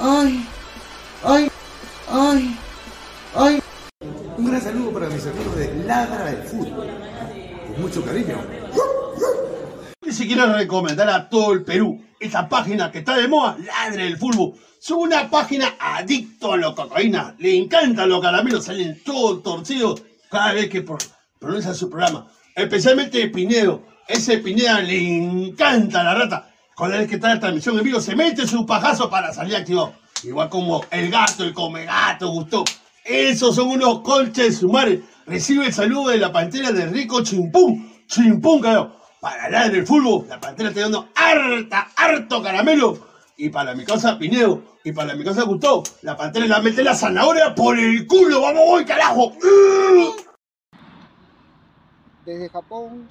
Ay, ay, ay, ay. Un gran saludo para mis amigos de Ladra del Fútbol. Con mucho cariño. Y si quiero recomendar a todo el Perú esa página que está de moda, Ladre del Fútbol. Es una página adicto a la cocaína. Le encantan los caramelos, salen todos torcidos cada vez que pro- pronuncia su programa. Especialmente Pinedo. Ese Pineda le encanta la rata. Cada vez que está la transmisión en vivo, se mete su pajazo para salir activado. Igual como el gato, el come gato, gustó. Esos son unos colches sumares. Recibe el saludo de la pantera de Rico Chimpún. Chimpún, carajo. Para hablar del fútbol, la pantera está dando harta, harto caramelo. Y para mi casa Pinedo, y para mi casa Gustavo, la pantera la mete la zanahoria por el culo. ¡Vamos, voy, carajo! Desde Japón,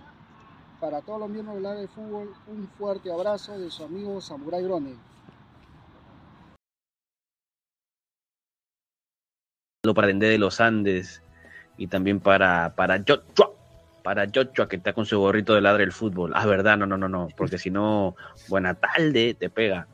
para todos los miembros del área de fútbol, un fuerte abrazo de su amigo Samurai Grone. Para Dendé de los Andes y también para, para Joshua, para Joshua que está con su gorrito de ladre el fútbol. Ah, verdad, no, no, no, no, porque si no, buena tarde, te pega.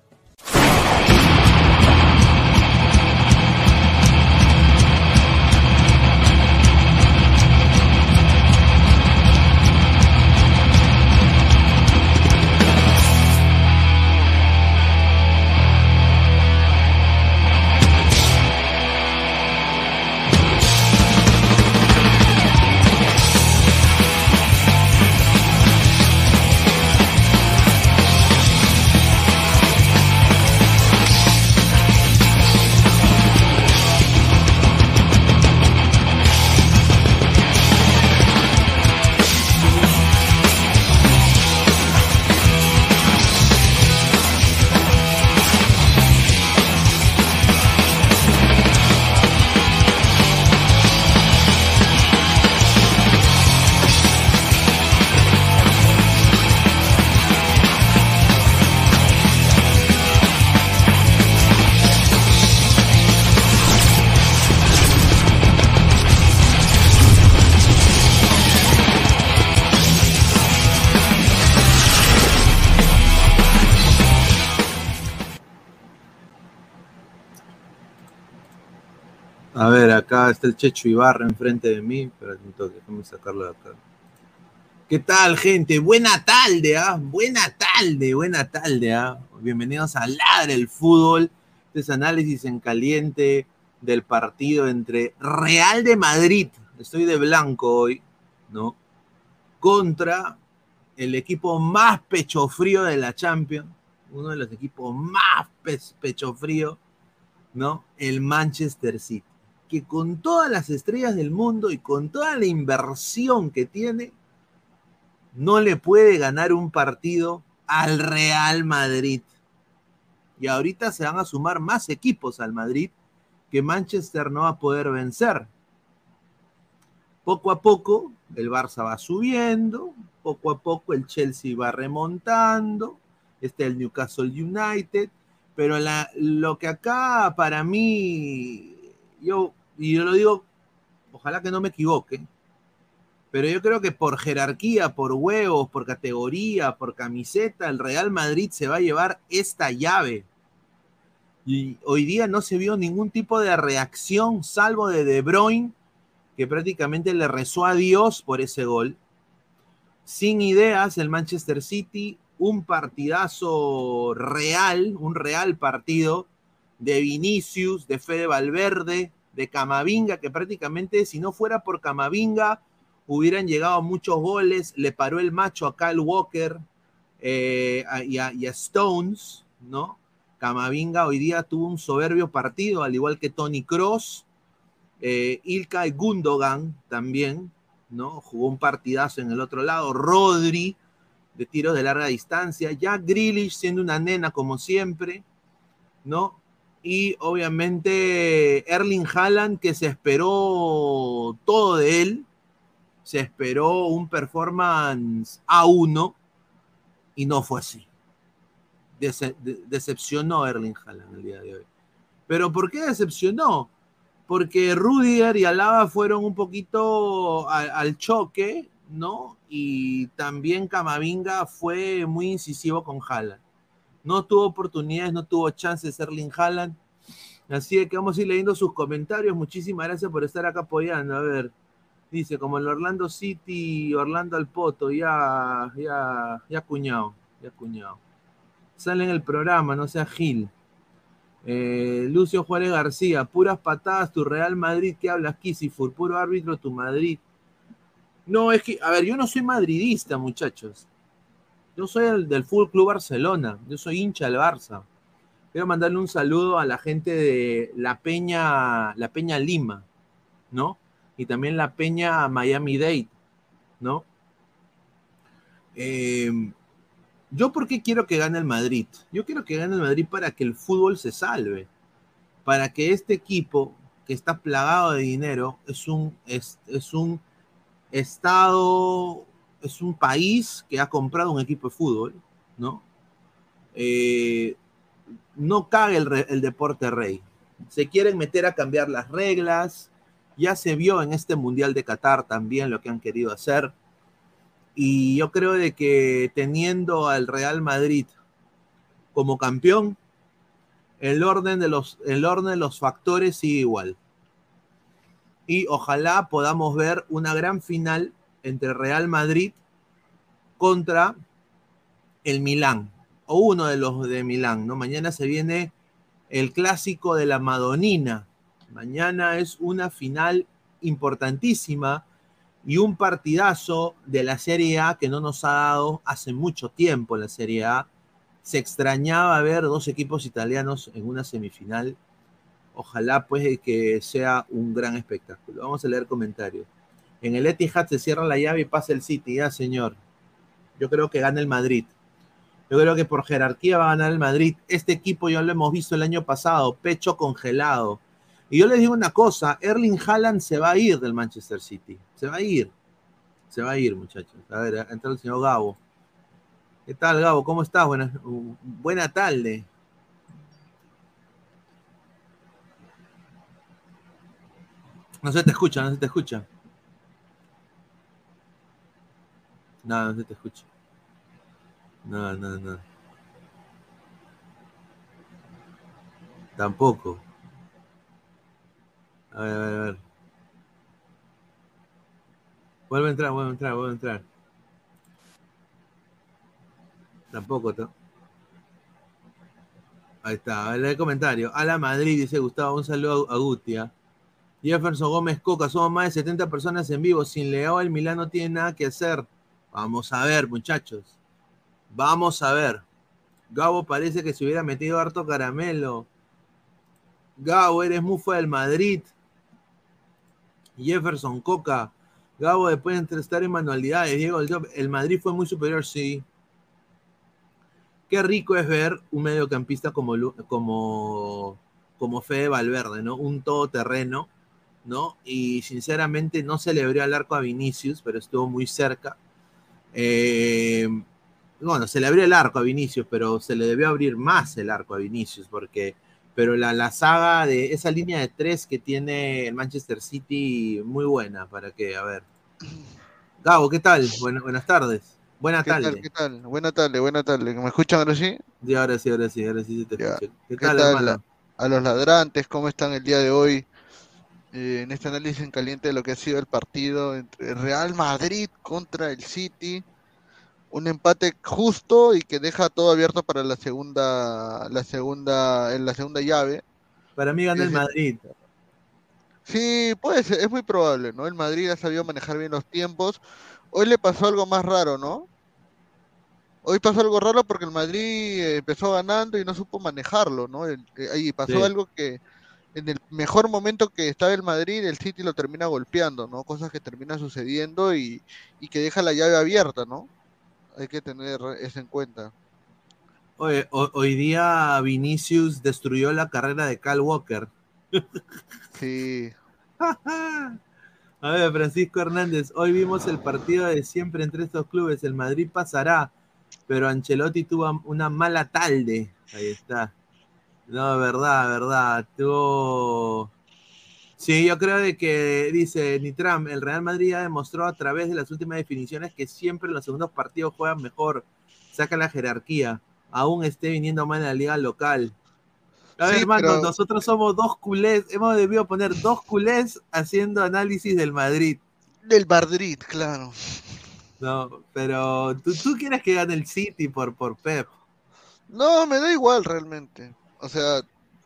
El Checho Ibarra enfrente de mí. Espera un toque, déjame sacarlo de acá. ¿Qué tal, gente? Buena tarde, ¿ah? Buena tarde, buena tarde, ¿ah? Bienvenidos a Ladre el Fútbol. Este es análisis en caliente del partido entre Real de Madrid, estoy de blanco hoy, ¿no? Contra el equipo más pecho frío de la Champions, uno de los equipos más pe- pecho frío, ¿no? El Manchester City, que con todas las estrellas del mundo y con toda la inversión que tiene, no le puede ganar un partido al Real Madrid. Y ahorita se van a sumar más equipos al Madrid que Manchester no va a poder vencer. Poco a poco el Barça va subiendo, poco a poco el Chelsea va remontando, está el Newcastle United, pero lo que acá para mí, yo, y yo lo digo, ojalá que no me equivoque, pero yo creo que por jerarquía, por huevos, por categoría, por camiseta, el Real Madrid se va a llevar esta llave. Y hoy día no se vio ningún tipo de reacción, salvo de De Bruyne, que prácticamente le rezó a Dios por ese gol. Sin ideas, el Manchester City, un partidazo real, un real partido de Vinicius, de Fede Valverde, de Camavinga, que prácticamente si no fuera por Camavinga hubieran llegado muchos goles, le paró el macho a Kyle Walker eh, y, a, Stones, ¿no? Camavinga hoy día tuvo un soberbio partido, al igual que Tony Cross, eh, Ilkay Gundogan también, ¿no? Jugó un partidazo en el otro lado, Rodri de tiros de larga distancia, Jack Grealish siendo una nena como siempre, ¿no? Y obviamente Erling Haaland, que se esperó todo de él, se esperó un performance A1 y no fue así. Dece- de- decepcionó Erling Haaland el día de hoy. ¿Pero por qué decepcionó? Porque Rudiger y Alaba fueron un poquito al, al choque, ¿no? Y también Camavinga fue muy incisivo con Haaland. No tuvo oportunidades, no tuvo chances Erling Haaland. Así que vamos a ir leyendo sus comentarios. Muchísimas gracias por estar acá apoyando. A ver, dice, como el Orlando City, Orlando al Poto, ya, ya, ya cuñado, ya cuñado. Sale en el programa, no sea Gil. Eh, Lucio Juárez García, puras patadas, tu Real Madrid, ¿qué hablas, Kisifur? Puro árbitro, tu Madrid. No, es que, a ver, yo no soy madridista, muchachos. Yo soy el del Fútbol Club Barcelona, yo soy hincha del Barça. Quiero mandarle un saludo a la gente de la Peña, la Peña Lima, ¿no? Y también la Peña Miami Dade, ¿no? Eh, ¿Yo por qué quiero que gane el Madrid? Yo quiero que gane el Madrid para que el fútbol se salve, para que este equipo que está plagado de dinero es un, es, es un estado, es un país que ha comprado un equipo de fútbol, ¿no? Eh, no re- el deporte rey. Se quieren meter a cambiar las reglas. Ya se vio en este Mundial de Qatar también lo que han querido hacer. Y yo creo de que teniendo al Real Madrid como campeón, el orden de los, el orden de los factores sigue igual. Y ojalá podamos ver una gran final entre Real Madrid contra el Milán, o uno de los de Milán, ¿no? Mañana se viene el clásico de la Madonina. Mañana es una final importantísima y un partidazo de la Serie A que no nos ha dado hace mucho tiempo la Serie A. Se extrañaba ver dos equipos italianos en una semifinal. Ojalá pues que sea un gran espectáculo. Vamos a leer comentarios. En el Etihad se cierra la llave y pasa el City, ya señor. Yo creo que gana el Madrid. Yo creo que por jerarquía va a ganar el Madrid. Este equipo ya lo hemos visto el año pasado, pecho congelado. Y yo les digo una cosa, Erling Haaland se va a ir del Manchester City. Se va a ir. Se va a ir, muchachos. A ver, entra el señor Gabo. ¿Qué tal, Gabo? ¿Cómo estás? Buena, buena tarde. No se te escucha, no se te escucha. No, no te escucha. No, no, no. Tampoco. A ver, a ver, a ver. Vuelve a entrar, vuelve a entrar, vuelve a entrar. Tampoco. ta- Ahí está, a ver el comentario. A la Madrid, dice Gustavo, un saludo a Gutia. Jefferson Gómez Coca, somos más de 70 personas en vivo. Sin Leao, el Milán no tiene nada que hacer. Vamos a ver, muchachos. Vamos a ver. Gabo parece que se hubiera metido harto caramelo. Gabo, eres mufa del Madrid. Jefferson Coca. Gabo, después de estar en manualidades. Diego, el, Madrid fue muy superior, sí. Qué rico es ver un mediocampista como, como, como Fede Valverde, ¿no? Un todoterreno, ¿no? Y sinceramente no se le abrió al arco a Vinicius, pero estuvo muy cerca. Eh, bueno, se le abrió el arco a Vinicius, pero se le debió abrir más el arco a Vinicius, porque, pero la, la saga de esa línea de tres que tiene el Manchester City, muy buena, para que, a ver. Gabo, ¿qué tal? Buena- buenas tardes. Buena ¿Qué tal? tarde. ¿Qué tal? Buena tarde, buena tarde. ¿Me escuchan ahora sí? Sí, ahora sí, ahora sí, ahora sí se te escucha. ¿Qué ¿Qué tal, tal hermano? a los ladrantes? ¿Cómo están el día de hoy? Eh, en este análisis en caliente de lo que ha sido el partido entre Real Madrid contra el City. Un empate justo y que deja todo abierto para la segunda, la segunda, en la segunda llave. Para mí gana el Madrid. Sí, puede ser, es muy probable, ¿no? El Madrid ha sabido manejar bien los tiempos. Hoy le pasó algo más raro, ¿no? Hoy pasó algo raro porque el Madrid empezó ganando y no supo manejarlo, ¿no? El- eh, ahí pasó Sí. algo que en el mejor momento que estaba el Madrid, el City lo termina golpeando, ¿no? Cosas que terminan sucediendo y, y que deja la llave abierta, ¿no? Hay que tener eso en cuenta. Oye, ho- hoy día Vinicius destruyó la carrera de Cal Walker. Sí. A ver, Francisco Hernández, hoy vimos el partido de siempre entre estos clubes. El Madrid pasará, pero Ancelotti tuvo una mala tarde. Ahí está. No, verdad, verdad. Tuvo. Sí, yo creo de que, dice Nitram, el Real Madrid ya demostró a través de las últimas definiciones que siempre en los segundos partidos juegan mejor, saca la jerarquía, aún esté viniendo mal en la liga local. A ver, Sí, hermano, pero- nosotros somos dos culés, hemos debido poner dos culés haciendo análisis del Madrid. Del Madrid, claro. No, pero tú, tú quieres que gane el City por, por Pep. No, me da igual realmente. O sea,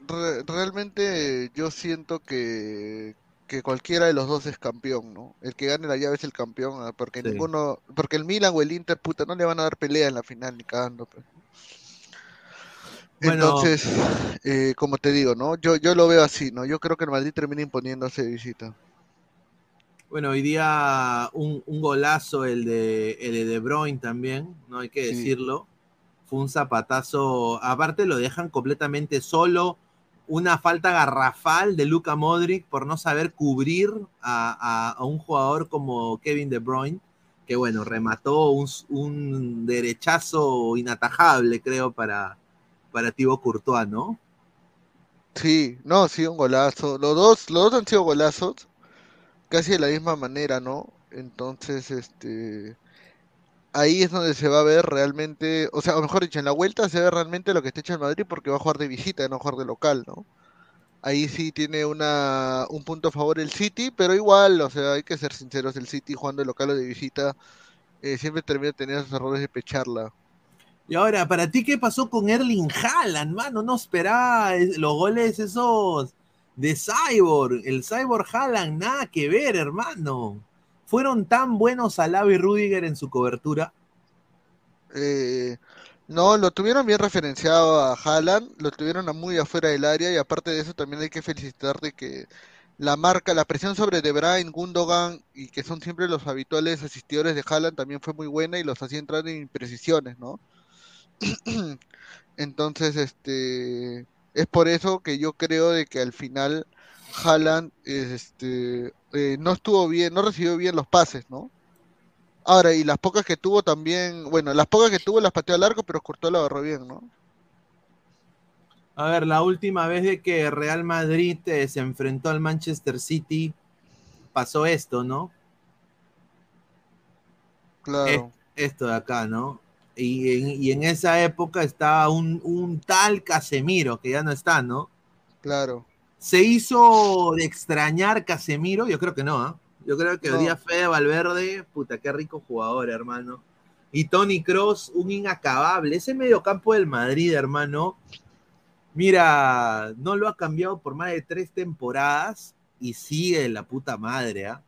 re- realmente yo siento que, que cualquiera de los dos es campeón, ¿no? El que gane la llave es el campeón, ah, porque Sí. ninguno, porque el Milan o el Inter, puta, no le van a dar pelea en la final ni cagando. pues. Bueno. Entonces, eh, como te digo, ¿no? Yo, yo lo veo así, ¿no? Yo creo que el Madrid termina imponiéndose de visita. Bueno, hoy día un, un golazo el de, el de De Bruyne también, no hay que Sí. decirlo. Fue un zapatazo, aparte lo dejan completamente solo. Una falta garrafal de Luka Modric por no saber cubrir a, un jugador como Kevin De Bruyne, que bueno, remató un, un derechazo inatajable, creo, para, para Thibaut Courtois, ¿no? Sí, no, sí, un golazo. Los dos, los dos han sido golazos, casi de la misma manera, ¿no? Entonces, este, ahí es donde se va a ver realmente, o sea, o mejor dicho, en la vuelta se ve realmente lo que está hecho el Madrid porque va a jugar de visita, no jugar de local, ¿no? Ahí sí tiene una, un punto a favor el City, pero igual, o sea, hay que ser sinceros, el City jugando de local o de visita eh, siempre termina teniendo esos errores de pecharla. Y ahora, ¿para ti qué pasó con Erling Haaland, mano? No esperaba es- los goles esos de Cyborg. El Cyborg Haaland, nada que ver, hermano. ¿Fueron tan buenos Alaba y Rudiger en su cobertura? Eh, no, lo tuvieron bien referenciado a Haaland, lo tuvieron muy afuera del área y aparte de eso también hay que felicitar de que la marca, la presión sobre De Bruyne, Gundogan y que son siempre los habituales asistidores de Haaland también fue muy buena y los hacía entrar en imprecisiones, ¿no? Entonces, este, es por eso que yo creo de que al final Haaland, este, eh, no estuvo bien, no recibió bien los pases, ¿no? Ahora, y las pocas que tuvo también, bueno, las pocas que tuvo las pateó al largo, pero Courtois la agarró bien, ¿no? A ver, la última vez de que Real Madrid eh, se enfrentó al Manchester City, pasó esto, ¿no? Claro. Esto de acá, ¿no? Y en, y en esa época estaba un, un tal Casemiro, que ya no está, ¿no? Claro. ¿Se hizo de extrañar Casemiro? Yo creo que no, ¿ah? Yo creo que No. hoy día Fede Valverde, puta, qué rico jugador, hermano. Y Tony Cross, un inacabable. Ese mediocampo del Madrid, hermano. Mira, no lo ha cambiado por más de tres temporadas y sigue la puta madre, ¿ah?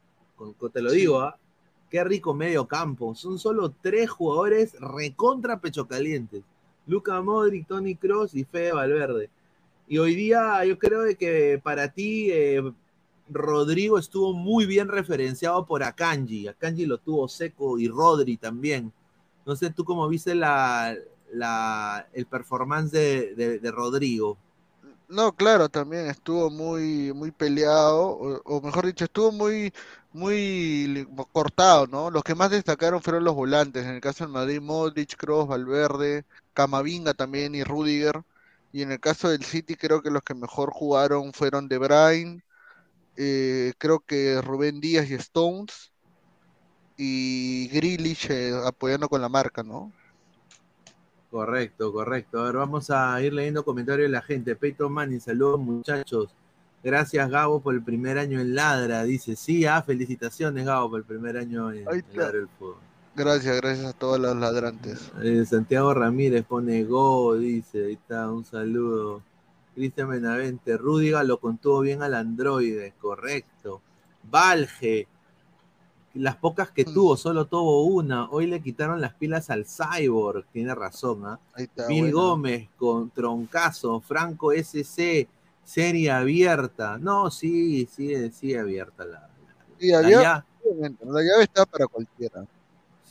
Te lo digo, ¿ah? Qué rico medio campo. Son solo tres jugadores recontra pecho calientes. Luca Modric, Tony Cross y Fede Valverde. Y hoy día yo creo de que para ti eh, Rodrigo estuvo muy bien referenciado por Akanji. Akanji lo tuvo seco y Rodri también. No sé tú cómo viste la, la, el performance de, de- Rodrigo. No, claro, también estuvo muy, muy peleado, o, mejor dicho, estuvo muy, muy cortado, ¿no? Los que más destacaron fueron los volantes, en el caso del Madrid, Modric, Kroos, Valverde, Camavinga también y Rudiger. Y en el caso del City, creo que los que mejor jugaron fueron De Bruyne, eh, creo que Rubén Díaz y Stones, y Grealish eh, apoyando con la marca, ¿no? Correcto, correcto. A ver, vamos a ir leyendo comentarios de la gente. Peyton Manning, saludos muchachos. Gracias Gabo por el primer año en Ladra. Dice, sí, ah, felicitaciones Gabo por el primer año en, en. Ladra el Fútbol. Gracias, gracias a todos los ladrantes. Eh, Santiago Ramírez pone go, dice, ahí está, un saludo. Cristian Benavente, Rúdiga lo contuvo bien al androide, correcto. Valge, las pocas que Mm. tuvo, solo tuvo una. Hoy le quitaron las pilas al Cyborg, tiene razón, ¿ah? Bill. Gómez con Troncazo, Franco SC, serie abierta. No, sí, sí, sí abierta la, Sí, la ya- Obviamente, La llave está para cualquiera.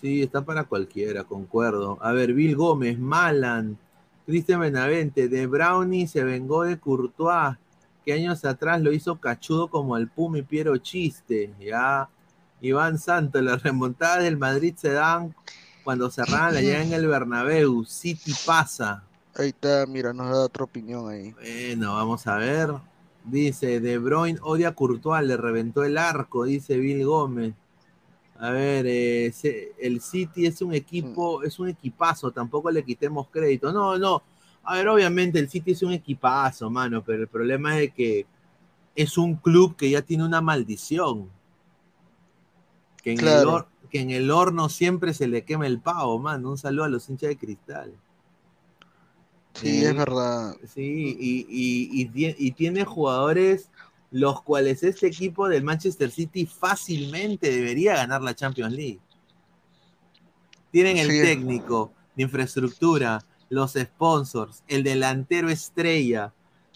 Sí, está para cualquiera, concuerdo. A ver, Bill Gómez, Malan, Cristian Benavente, de Brownie se vengó de Courtois, que años atrás lo hizo cachudo como al Puma y Piero Chiste, ya. Iván Santos, las remontadas del Madrid se dan cuando cerraban la llave en el Bernabéu, City pasa. Ahí está, mira, nos da otra opinión ahí. Bueno, vamos a ver. Dice, De Bruyne odia a Courtois, le reventó el arco, dice Bill Gómez. A ver, eh, el City es un equipo, es un equipazo, tampoco le quitemos crédito. No, no. A ver, obviamente el City es un equipazo, mano, pero el problema es que es un club que ya tiene una maldición. Que en, el, Claro. hor- que en el horno siempre se le quema el pavo, mano. Un saludo a los hinchas de cristal. Sí, es verdad. Sí, y, y- y tie- y tiene jugadores los cuales este equipo del Manchester City fácilmente debería ganar la Champions League. Tienen el Sí. técnico, la infraestructura, los sponsors, el delantero estrella,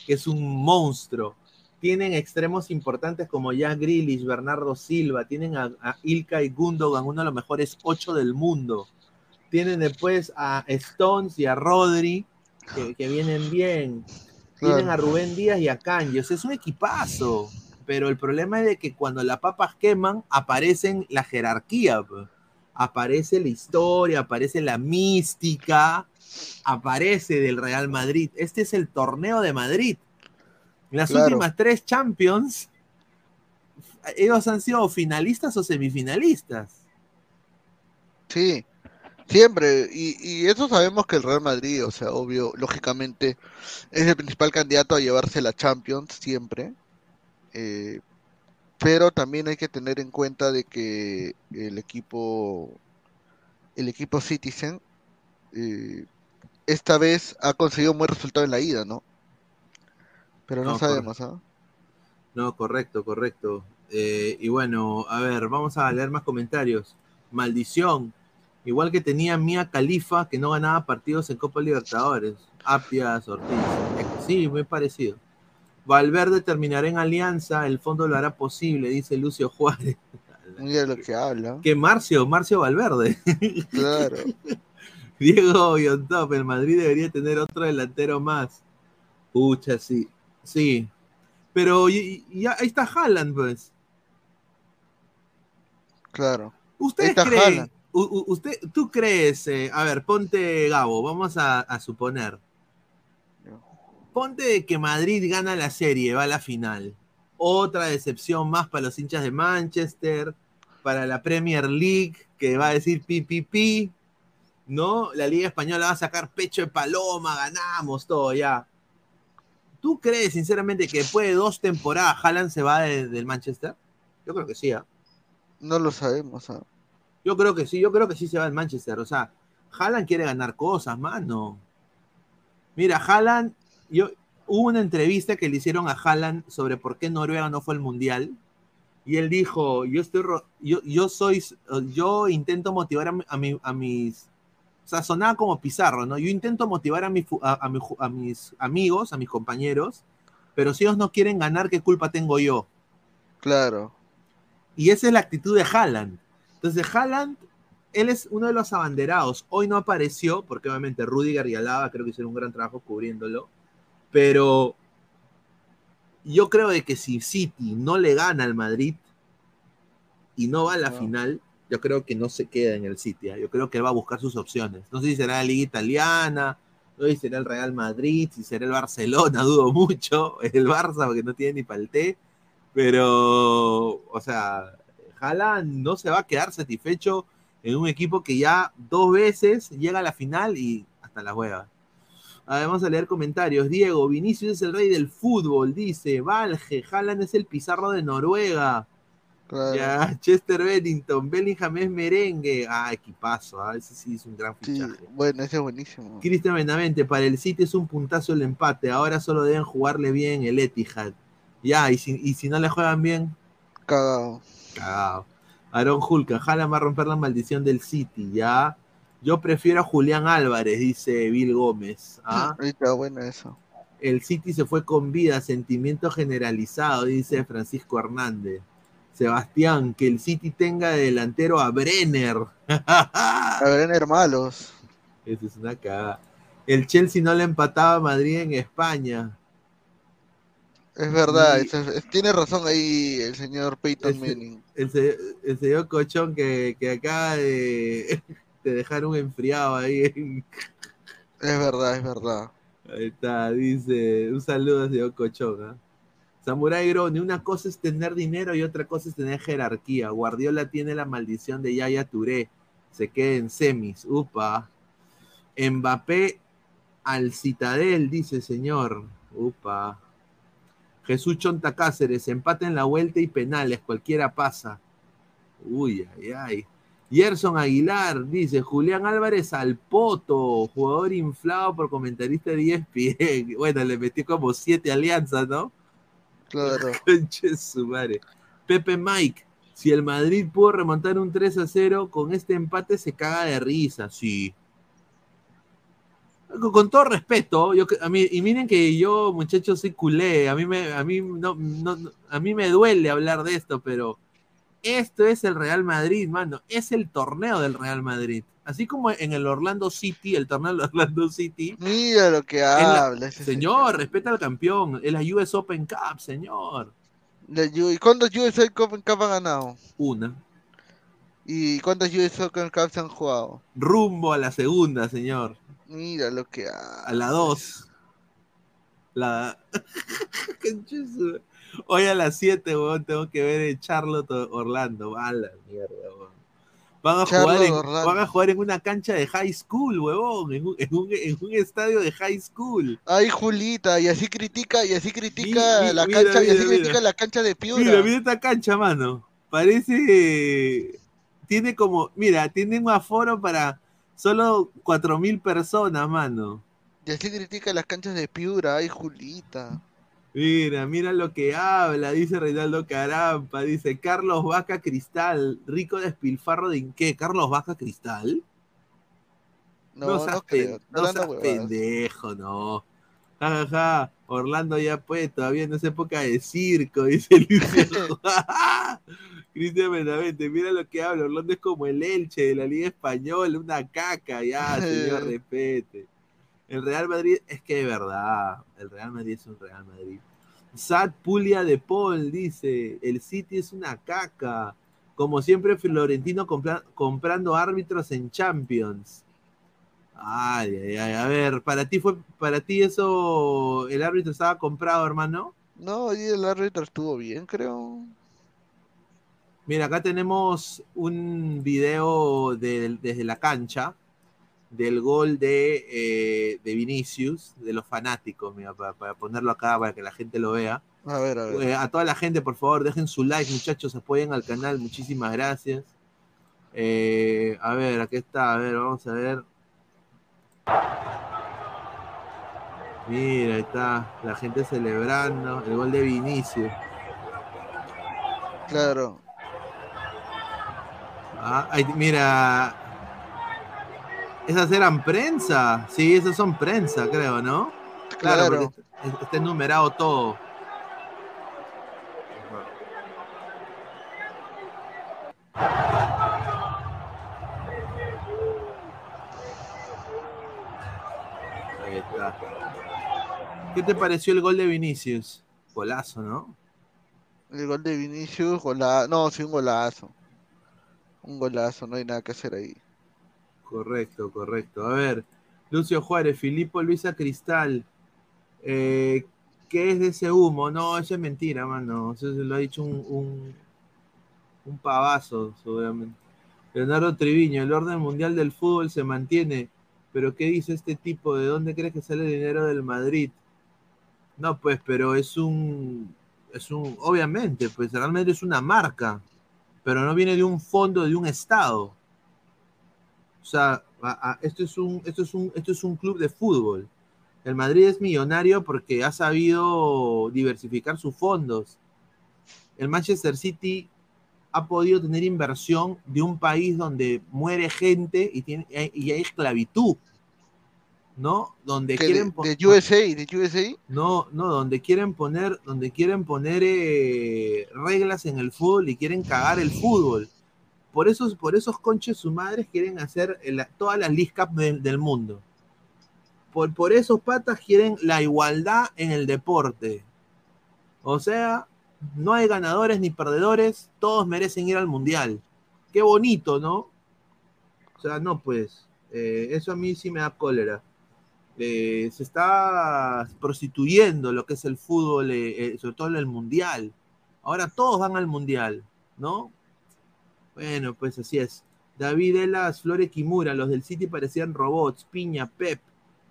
que es un monstruo. Tienen extremos importantes como Jack Grealish, Bernardo Silva, tienen a, a Ilkay Gundogan, uno de los mejores ocho del mundo. Tienen después a Stones y a Rodri, que, que vienen bien. Tienen Claro. a Rubén Díaz y a Kanji. O sea, es un equipazo. Pero el problema es de que cuando las papas queman, aparecen la jerarquía. pues. Aparece la historia, aparece la mística, aparece del Real Madrid. Este es el torneo de Madrid. Las Claro. últimas tres Champions, ellos han sido finalistas o semifinalistas. Sí, siempre. Y, y eso sabemos que el Real Madrid, o sea, obvio, lógicamente, es el principal candidato a llevarse la Champions siempre. Eh, pero también hay que tener en cuenta de que el equipo, el equipo Citizen, eh, esta vez ha conseguido un buen resultado en la ida, ¿no? Pero no, No, sabemos, ¿ah? No, correcto, correcto. Eh, y bueno, a ver, vamos a leer más comentarios. Maldición. Igual que tenía Mía Califa, que no ganaba partidos en Copa Libertadores. Apias, Ortiz. Sí, muy parecido. Valverde terminará en alianza, el fondo lo hará posible, dice Lucio Juárez. Mira lo que habla. Que Marcio, Marcio Valverde. Claro. Diego Yontop, el Madrid debería tener otro delantero más. Pucha, sí. Sí. Pero ya ahí está Haaland, pues. Claro. ¿Ustedes creen? Usted, ¿Tú crees? eh, a ver, ponte Gabo, vamos a, suponer. Ponte que Madrid gana la serie, va a la final. Otra decepción más para los hinchas de Manchester, para la Premier League, que va a decir pi, pi, pi, ¿no? La Liga Española va a sacar pecho de paloma, ganamos todo ya. ¿Tú crees sinceramente que después de dos temporadas Haaland se va de- del Manchester? Yo creo que sí, ¿ah? No lo sabemos, ¿ah? Yo creo que sí, yo creo que sí se va al Manchester. O sea, Haaland quiere ganar cosas, mano. Mira, Haaland, yo, hubo una entrevista que le hicieron a Haaland sobre por qué Noruega no fue al Mundial. Y él dijo, yo estoy, ro- yo, yo soy, yo intento motivar a, mi- a, mi- a mis, o sea, sonaba como Pizarro, ¿no? Yo intento motivar a, mi a, mi a mis amigos, a mis compañeros, pero si ellos no quieren ganar, ¿qué culpa tengo yo? Claro. Y esa es la actitud de Haaland. Entonces, Haaland, él es uno de los abanderados. Hoy no apareció, porque obviamente Rudiger y Alaba creo que hicieron un gran trabajo cubriéndolo. Pero yo creo de que si City no le gana al Madrid y no va a la No. final, yo creo que no se queda en el City. ¿ah? Yo creo que él va a buscar sus opciones. No sé si será la Liga Italiana, no sé si será el Real Madrid, si será el Barcelona, dudo mucho. El Barça, porque no tiene ni palté. Pero, o sea, Haaland no se va a quedar satisfecho en un equipo que ya dos veces llega a la final y hasta la hueva. Vamos a leer comentarios. Diego, Vinicius es el rey del fútbol, dice. Valge, Haaland es el pizarro de Noruega. Claro. Ya, Chester Bennington, Bellingham es merengue. Ah, equipazo, ah, ese sí es un gran Sí, fichaje. bueno, ese es buenísimo. Cristian Benavente, para el City es un puntazo el empate. Ahora solo deben jugarle bien el Etihad. Ya, y si, y si no le juegan bien, Cagado. Cagado. Aaron Hulka, Haaland va a romper la maldición del City, ya. Yo prefiero a Julián Álvarez, dice Bill Gómez. ¿ah? Está bueno eso. El City se fue con vida, sentimiento generalizado, dice Francisco Hernández. Sebastián, que el City tenga de delantero a Brenner. A ver, en hermanos. Eso es una cagada. El Chelsea no le empataba a Madrid en España. Es verdad, Y- es- tiene razón ahí el señor Peyton Manning. El, se- el señor Cochón que, que acaba de, de dejar un enfriado ahí. en- Es verdad, es verdad. Ahí está, dice. Un saludo al señor Cochón. ¿ah? Samurai Grone, una cosa es tener dinero y otra cosa es tener jerarquía. Guardiola tiene la maldición de Yaya Touré. Se queda en semis. Upa. Mbappé al Citadel, dice señor. Upa. Jesús Chonta Cáceres, empate en la vuelta y penales, cualquiera pasa. Uy, ay, ay. Gerson Aguilar dice, Julián Álvarez al poto, jugador inflado por comentarista de ESPN. Bueno, le metió como siete alianzas, ¿no? Claro. Su madre. Pepe Mike, si el Madrid pudo remontar un 3 a 0, con este empate se caga de risa, sí. Con, todo respeto, yo, a mí, y miren que yo, muchachos, soy culé, a mí me, a mí no, no- a mí me duele hablar de esto, pero esto es el Real Madrid, mano, es el torneo del Real Madrid. Así como en el Orlando City, el torneo del Orlando City, Mira lo que la- habla señor, respeta al campeón, es la US Open Cup, señor. ¿Y cuántos US Open Cup han ganado? Una. ¿Y cuántos US Open Cup se han jugado? Rumbo a la segunda, señor. Mira lo que habla. A la dos. La. Conche su- Hoy a las 7, weón, tengo que ver el Charlotte Orlando. A la mierda, weón. Van a, jugar en, Orlando. van a jugar en una cancha de high school, huevón. En un, en un- en un estadio de high school. Ay, Julita, y así critica, y así critica Mi- mi- la mira, cancha, y así mira. critica la cancha de Piura. Mira, mira esta cancha, mano. Parece. Tiene como. Mira, tiene un aforo para solo 4.000 personas, mano. Y así critica las canchas de Piura, ay, Julita. Mira, mira lo que habla, dice Reinaldo Carampa, dice Carlos Vaca Cristal, rico despilfarro de qué, Carlos Vaca Cristal. No, no, seas, creo. pen- está no hablando seas pendejo, no. Ja, ja, ja, Orlando ya pues, todavía no es época de circo, dice Luciano. Cristian Benavente, mira lo que habla, Orlando es como el Elche de la Liga Española, una caca, ya, señor, respete. El Real Madrid es que de verdad, el Real Madrid es un Real Madrid. Sad Pulia de Paul dice, el City es una caca. Como siempre, Florentino compra- comprando árbitros en Champions. Ay, ay, ay, a ver, para ti fue, para ti eso, el árbitro estaba comprado, hermano. No, y el árbitro estuvo bien, creo. Mira, acá tenemos un video del- desde la cancha del gol de, eh, de Vinicius, de los fanáticos, mira, para, para ponerlo acá para que la gente lo vea. A ver, a ver. Eh, a toda la gente, por favor, dejen su like, muchachos, apoyen al canal, muchísimas gracias. Eh, a ver, aquí está, a ver, vamos a ver. Mira, ahí está la gente celebrando el gol de Vinicius. Claro. Ah, mira. ¿Esas eran prensa? Sí, esas son prensa, creo, ¿no? Claro, Claro. está, está enumerado todo. Ahí está. ¿Qué te pareció el gol de Vinicius? Golazo, ¿no? El gol de Vinicius, golazo. No, sí, un golazo. Un golazo, no hay nada que hacer ahí. Correcto, correcto. A ver, Lucio Juárez, Filipo Luisa Cristal. Eh, ¿Qué es de ese humo? No, eso es mentira, mano. Eso se lo ha dicho un, un, un pavazo, obviamente. Leonardo Triviño, el orden mundial del fútbol se mantiene. Pero ¿qué dice este tipo? ¿De dónde crees que sale el dinero del Madrid? No, pues, pero es un, es un, obviamente, pues realmente es una marca, pero no viene de un fondo de un estado. O sea, esto, es un, esto, es un, esto es un club de fútbol. El Madrid es millonario porque ha sabido diversificar sus fondos. El Manchester City ha podido tener inversión de un país donde muere gente y, y hay esclavitud. ¿No? Donde ¿Qué, quieren de, USA, de USA. no, no, donde quieren poner, donde quieren poner eh, reglas en el fútbol y quieren cagar el fútbol. Por esos, por esos conches sus madres quieren hacer el- todas las League Cup del, del mundo. por, por esos patas quieren la igualdad en el deporte. O sea, no hay ganadores ni perdedores, todos merecen ir al mundial. Qué bonito, ¿no? O sea, no, pues, eh, eso a mí sí me da cólera. Eh, se está prostituyendo lo que es el fútbol, eh, eh, sobre todo en el mundial. Ahora todos van al mundial, ¿no? Bueno, pues así es. David Elas, Flore Kimura, los del City parecían robots, Piña, Pep.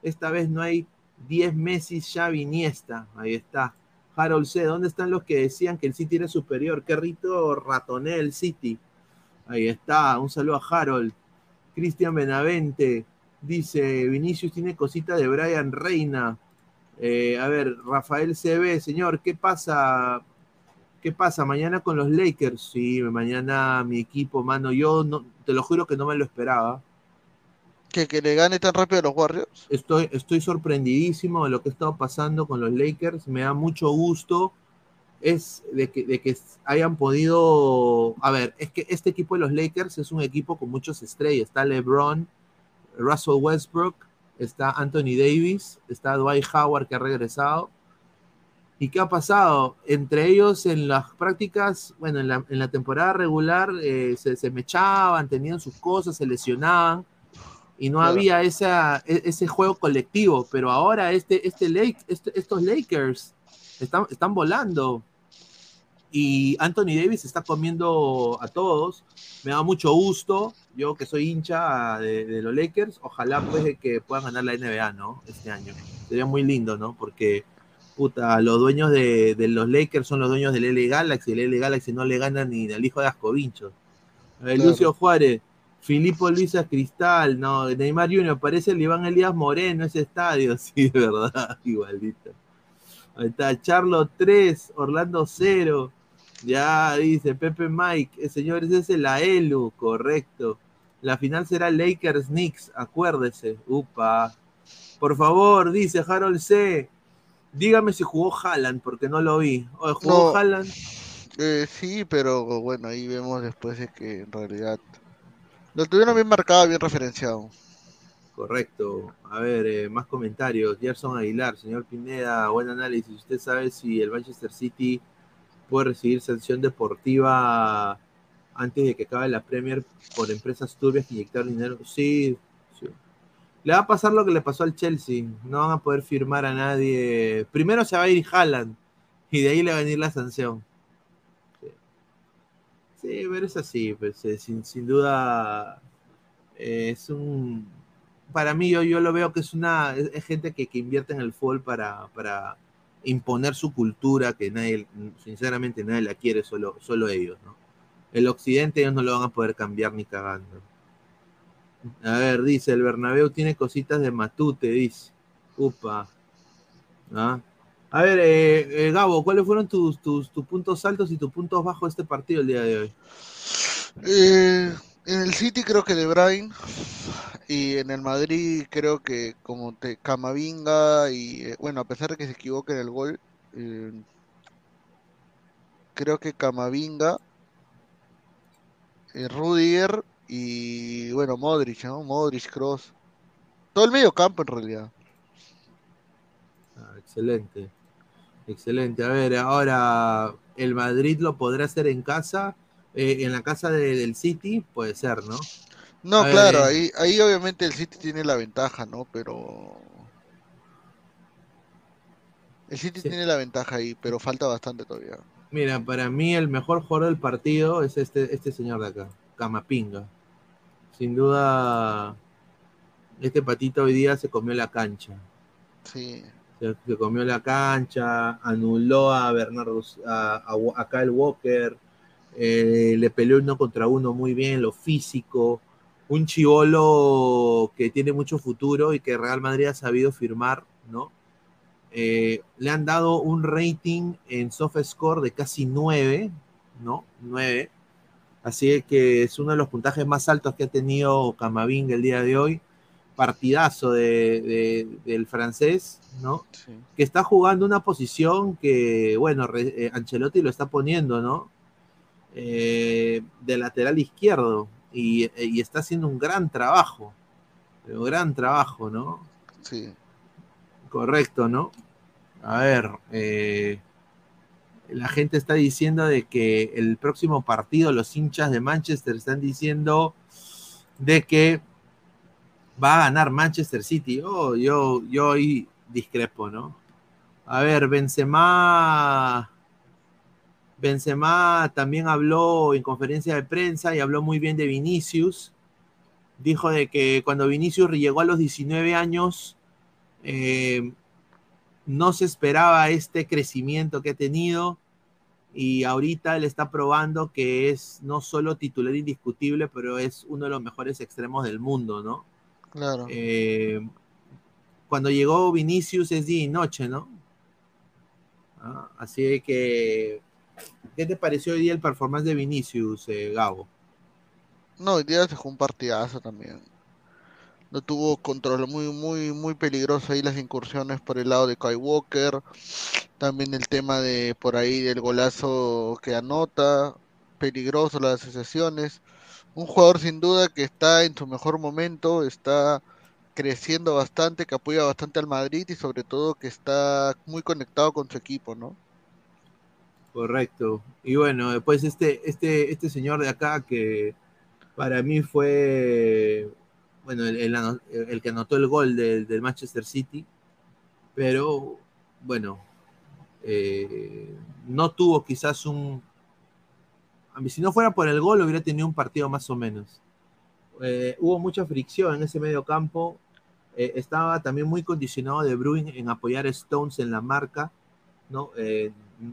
Esta vez no hay 10 Messi, Xavi, Iniesta. Ahí está. Harold C. ¿Dónde están los que decían que el City era superior? Qué rito ratoné el City. Ahí está. Un saludo a Harold. Cristian Benavente. Dice, Vinicius tiene cosita de Brian Reina. Eh, a ver, Rafael CB, señor, ¿qué pasa? ¿Qué pasa? Mañana con los Lakers. Sí, mañana mi equipo, mano. Yo no, te lo juro que no me lo esperaba. ¿Que, que le gane tan rápido a los Warriors? Estoy, estoy sorprendidísimo de lo que ha estado pasando con los Lakers. Me da mucho gusto. Es de que, de que hayan podido. A ver, es que este equipo de los Lakers es un equipo con muchas estrellas. Está LeBron, Russell Westbrook, está Anthony Davis, está Dwight Howard que ha regresado. ¿Y qué ha pasado? Entre ellos en las prácticas, bueno, en la, en la temporada regular eh, se, se mechaban, tenían sus cosas, se lesionaban y no Claro. había esa, e- ese juego colectivo, pero ahora este, este Lake, este- estos Lakers están, están volando y Anthony Davis está comiendo a todos. Me da mucho gusto. Yo que soy hincha de, de los Lakers, ojalá pues de que puedan ganar la NBA, ¿no? Este año. Sería muy lindo, ¿no? Porque, puta, los dueños de, de los Lakers son los dueños del LA Galaxy. El LA Galaxy no le gana ni al hijo de Ascovincho. Claro. Lucio Juárez, Filipo Luisa Cristal, no, Neymar Junior, parece el Iván Elías Moreno ese estadio, sí, de verdad, igualito. Ahí está, Charlo 3, Orlando 0. Ya dice Pepe Mike, eh, señores, ese es la ELU, correcto. La final será Lakers Knicks, acuérdese. Upa. Por favor, dice Harold C. Dígame si jugó Haaland, porque no lo vi. Oye, ¿jugó No. Haaland? Eh, sí, pero bueno, ahí vemos después de que en realidad lo tuvieron bien marcado, bien referenciado. Correcto. A ver, eh, más comentarios. Gerson Aguilar, señor Pineda, buen análisis. ¿Usted sabe si el Manchester City puede recibir sanción deportiva antes de que acabe la Premier por empresas turbias que inyectaron dinero? Sí, sí. Le va a pasar lo que le pasó al Chelsea. No van a poder firmar a nadie. Primero se va a ir Haaland y de ahí le va a venir la sanción. Sí, Sí, pero es así. Pues, eh, sin, sin duda eh, es un para mí yo, yo lo veo que es una es, es gente que, que invierte en el fútbol para, para imponer su cultura que nadie sinceramente nadie la quiere solo, solo ellos ¿no? el occidente ellos no lo van a poder cambiar ni cagando a ver dice el Bernabéu tiene cositas de Matute dice upa ¿Ah? a ver eh, eh, Gabo ¿cuáles fueron tus, tus, tus puntos altos y tus puntos bajos de este partido el día de hoy? Eh, en el City creo que De Bruyne y en el Madrid creo que como te Camavinga y eh, bueno, a pesar de que se equivoque en el gol, eh, creo que Camavinga, eh, Rudiger y bueno, Modric, ¿no? Modric, Cross. Todo el medio campo en realidad. Ah, excelente. Excelente. A ver, ahora el Madrid lo podrá hacer en casa, eh, en la casa de- del City, puede ser, ¿no? No, A claro, eh. ahí, ahí obviamente el City tiene la ventaja, ¿no? Pero el City Sí. tiene la ventaja ahí, pero falta bastante todavía. Mira, para mí el mejor jugador del partido es este, este señor de acá, Camapinga. Sin duda, este patito hoy día se comió la cancha. Sí. Se, se comió la cancha, anuló a Bernardo, a, a, a Kyle Walker, eh, le peleó uno contra uno muy bien, lo físico, un chivolo que tiene mucho futuro y que Real Madrid ha sabido firmar, ¿no? Eh, le han dado un rating en SoftScore de casi 9, ¿no? 9. Así que es uno de los puntajes más altos que ha tenido Camavinga el día de hoy. Partidazo de, de, del francés, ¿no? Sí. Que está jugando una posición que, bueno, eh, Ancelotti lo está poniendo, ¿no? Eh, de lateral izquierdo. Y, y, está haciendo un gran trabajo. Un gran trabajo, ¿no? Sí. Correcto, ¿no? A ver, eh, la gente está diciendo de que el próximo partido, los hinchas de Manchester están diciendo de que va a ganar Manchester City. Oh, yo, yo ahí discrepo, ¿no? A ver, Benzema, Benzema también habló en conferencia de prensa y habló muy bien de Vinicius. Dijo de que cuando Vinicius llegó a los 19 años, eh, no se esperaba este crecimiento que ha tenido y ahorita él está probando que es no solo titular indiscutible, pero es uno de los mejores extremos del mundo, ¿no? Claro. Eh, cuando llegó Vinicius es día y noche, ¿no? Ah, así que, ¿qué te pareció hoy día el performance de Vinicius, eh, Gabo? No, hoy día se jugó un partidazo también. No tuvo control, muy, muy, muy peligroso ahí las incursiones por el lado de Kai Walker. También el tema de por ahí del golazo que anota. Peligroso las asociaciones. Un jugador sin duda que está en su mejor momento, está creciendo bastante, que apoya bastante al Madrid y sobre todo que está muy conectado con su equipo, ¿no? Correcto. Y bueno, después este, este, este señor de acá que para mí fue, bueno, el, el que anotó el gol del, del Manchester City, pero bueno, eh, no tuvo quizás un... Si no fuera por el gol, hubiera tenido un partido más o menos. Eh, hubo mucha fricción en ese medio campo. Eh, estaba también muy condicionado De Bruyne en apoyar a Stones en la marca. ¿no?